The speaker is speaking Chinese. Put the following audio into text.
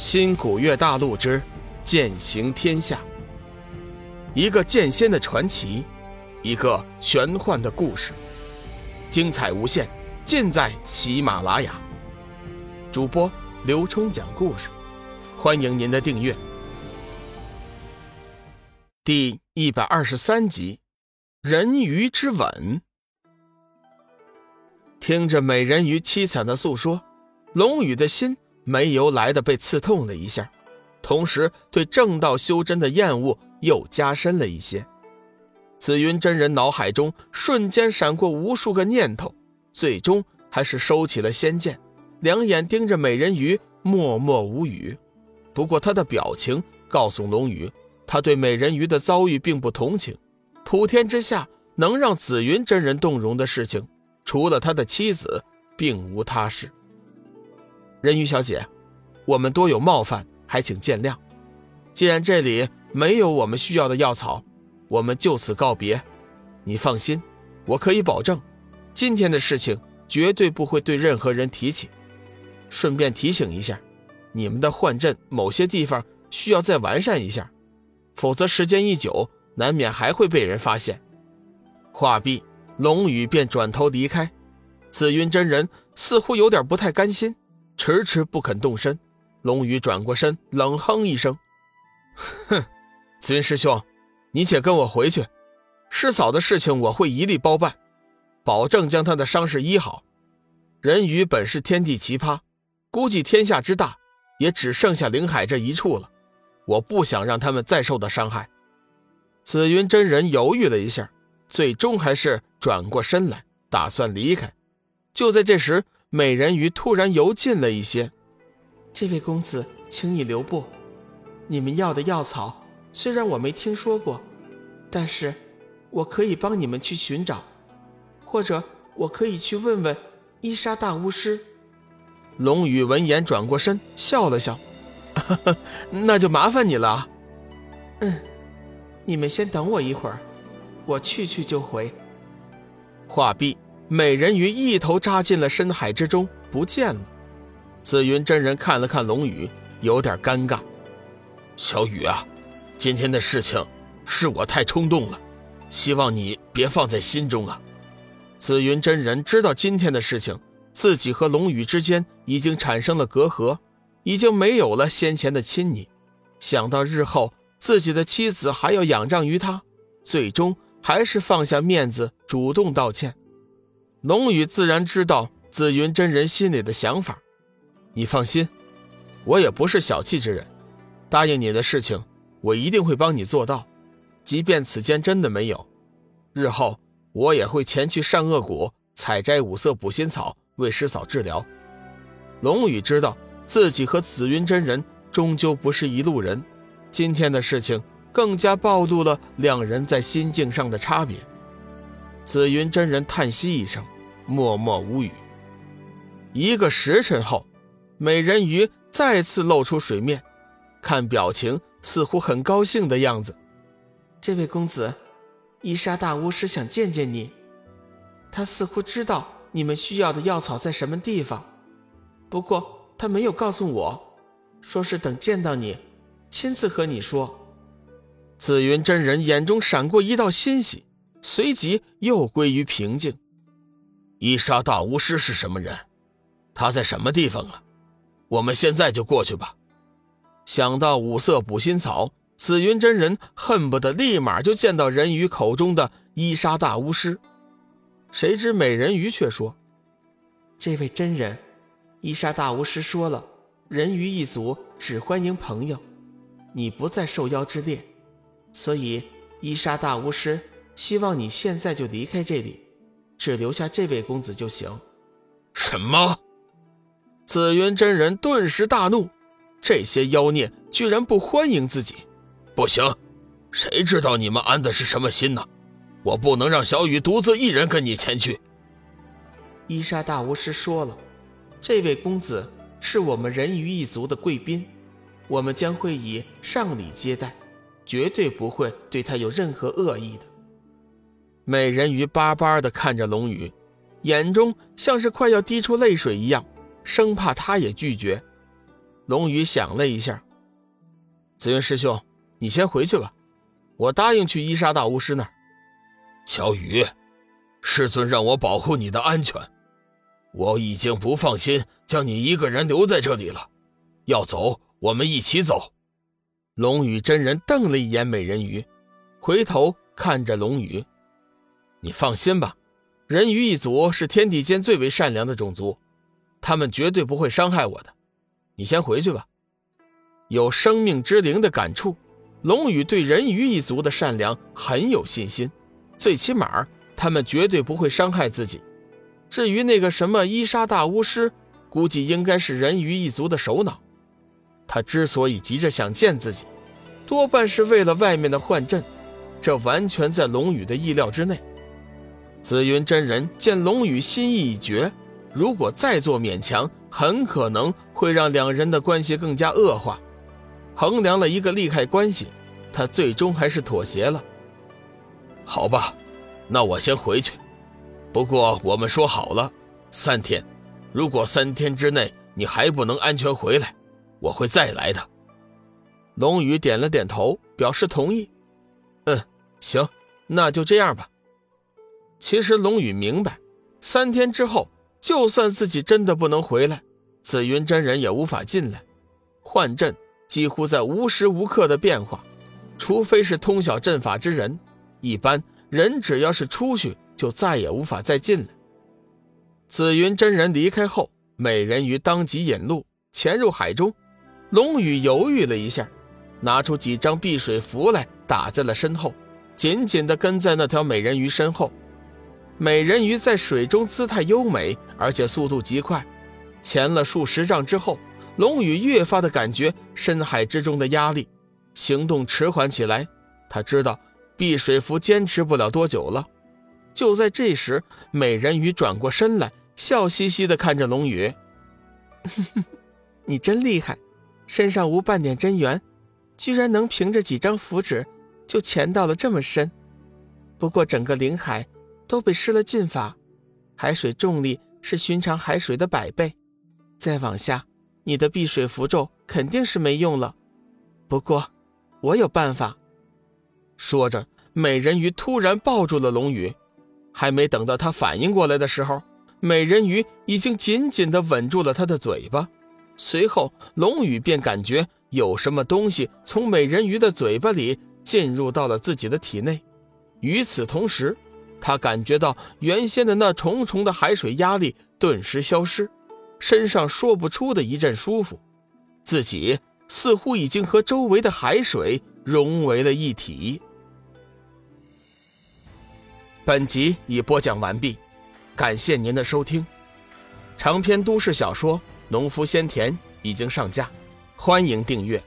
新古月大陆之剑行天下，一个剑仙的传奇，一个玄幻的故事，精彩无限，尽在喜马拉雅。主播刘冲讲故事，欢迎您的订阅。第一百二十三集，人鱼之吻。听着美人鱼凄惨的诉说，龙宇的心。没由来的被刺痛了一下，同时对正道修真的厌恶又加深了一些。紫云真人脑海中瞬间闪过无数个念头，最终还是收起了仙剑，两眼盯着美人鱼，默默无语。不过他的表情告诉龙宇，他对美人鱼的遭遇并不同情。普天之下能让紫云真人动容的事情，除了他的妻子，并无他事。人鱼小姐，我们多有冒犯，还请见谅。既然这里没有我们需要的药草，我们就此告别。你放心，我可以保证，今天的事情绝对不会对任何人提起。顺便提醒一下，你们的幻阵某些地方需要再完善一下，否则时间一久，难免还会被人发现。话毕，龙宇便转头离开。紫云真人似乎有点不太甘心。迟迟不肯动身，龙宇转过身，冷哼一声：“哼，紫云师兄，你且跟我回去。师嫂的事情我会一力包办，保证将她的伤势医好。人鱼本是天地奇葩，估计天下之大，也只剩下灵海这一处了。我不想让他们再受到伤害。”紫云真人犹豫了一下，最终还是转过身来，打算离开。就在这时，美人鱼突然游近了一些，这位公子，请你留步。你们要的药草虽然我没听说过，但是我可以帮你们去寻找，或者我可以去问问伊莎大巫师。龙宇闻言转过身，笑了笑：“ 那就麻烦你了。”“嗯，你们先等我一会儿，我去去就回。”话毕。美人鱼一头扎进了深海之中，不见了。紫云真人看了看龙宇，有点尴尬。小雨啊，今天的事情是我太冲动了，希望你别放在心中啊。紫云真人知道今天的事情，自己和龙宇之间已经产生了隔阂，已经没有了先前的亲昵。想到日后自己的妻子还要仰仗于他，最终还是放下面子，主动道歉。龙宇自然知道紫云真人心里的想法，你放心，我也不是小气之人，答应你的事情，我一定会帮你做到。即便此间真的没有，日后我也会前去善恶谷采摘五色补心草，为师嫂治疗。龙宇知道自己和紫云真人终究不是一路人，今天的事情更加暴露了两人在心境上的差别。紫云真人叹息一声，默默无语。一个时辰后，美人鱼再次露出水面，看表情似乎很高兴的样子。这位公子，伊莎大巫师想见见你。他似乎知道你们需要的药草在什么地方，不过他没有告诉我，说是等见到你，亲自和你说。紫云真人眼中闪过一道欣喜。随即又归于平静。伊莎大巫师是什么人？他在什么地方啊？我们现在就过去吧。想到五色补心草，紫云真人恨不得立马就见到人鱼口中的伊莎大巫师。谁知美人鱼却说：“这位真人，伊莎大巫师说了，人鱼一族只欢迎朋友，你不在受邀之列，所以伊莎大巫师。”希望你现在就离开这里，只留下这位公子就行。什么？紫云真人顿时大怒，这些妖孽居然不欢迎自己！不行，谁知道你们安的是什么心呢？我不能让小雨独自一人跟你前去。伊莎大巫师说了，这位公子是我们人鱼一族的贵宾，我们将会以上礼接待，绝对不会对他有任何恶意的。美人鱼巴巴地看着龙宇，眼中像是快要滴出泪水一样，生怕他也拒绝。龙宇想了一下，紫云师兄，你先回去吧，我答应去伊莎大巫师那儿。小雨，师尊让我保护你的安全，我已经不放心将你一个人留在这里了。要走，我们一起走。龙宇真人瞪了一眼美人鱼，回头看着龙宇：“你放心吧，人鱼一族是天地间最为善良的种族，他们绝对不会伤害我的。你先回去吧。”有生命之灵的感触，龙宇对人鱼一族的善良很有信心，最起码他们绝对不会伤害自己。至于那个什么伊莎大巫师，估计应该是人鱼一族的首脑。他之所以急着想见自己，多半是为了外面的幻阵，这完全在龙宇的意料之内。紫云真人见龙宇心意已决，如果再做勉强，很可能会让两人的关系更加恶化。衡量了一个利害关系，他最终还是妥协了。好吧，那我先回去。不过我们说好了，三天，如果三天之内你还不能安全回来。我会再来的。龙宇点了点头，表示同意。嗯，行，那就这样吧。其实龙宇明白，三天之后，就算自己真的不能回来，紫云真人也无法进来。幻阵几乎在无时无刻的变化，除非是通晓阵法之人，一般人只要是出去，就再也无法再进来。紫云真人离开后，美人鱼当即引路，潜入海中。龙宇犹豫了一下，拿出几张避水符来打在了身后，紧紧地跟在那条美人鱼身后。美人鱼在水中姿态优美，而且速度极快。潜了数十丈之后，龙宇越发的感觉深海之中的压力，行动迟缓起来。他知道碧水符坚持不了多久了。就在这时，美人鱼转过身来，笑嘻嘻的看着龙宇：“你真厉害。”身上无半点真元，居然能凭着几张符纸就潜到了这么深。不过整个灵海都被施了禁法，海水重力是寻常海水的百倍。再往下，你的避水符咒肯定是没用了。不过，我有办法。说着，美人鱼突然抱住了龙宇，还没等到他反应过来的时候，美人鱼已经紧紧地吻住了他的嘴巴。随后，龙宇便感觉有什么东西从美人鱼的嘴巴里进入到了自己的体内。与此同时，他感觉到原先的那重重的海水压力顿时消失，身上说不出的一阵舒服，自己似乎已经和周围的海水融为了一体。本集已播讲完毕，感谢您的收听。长篇都市小说。农夫先田已经上架，欢迎订阅。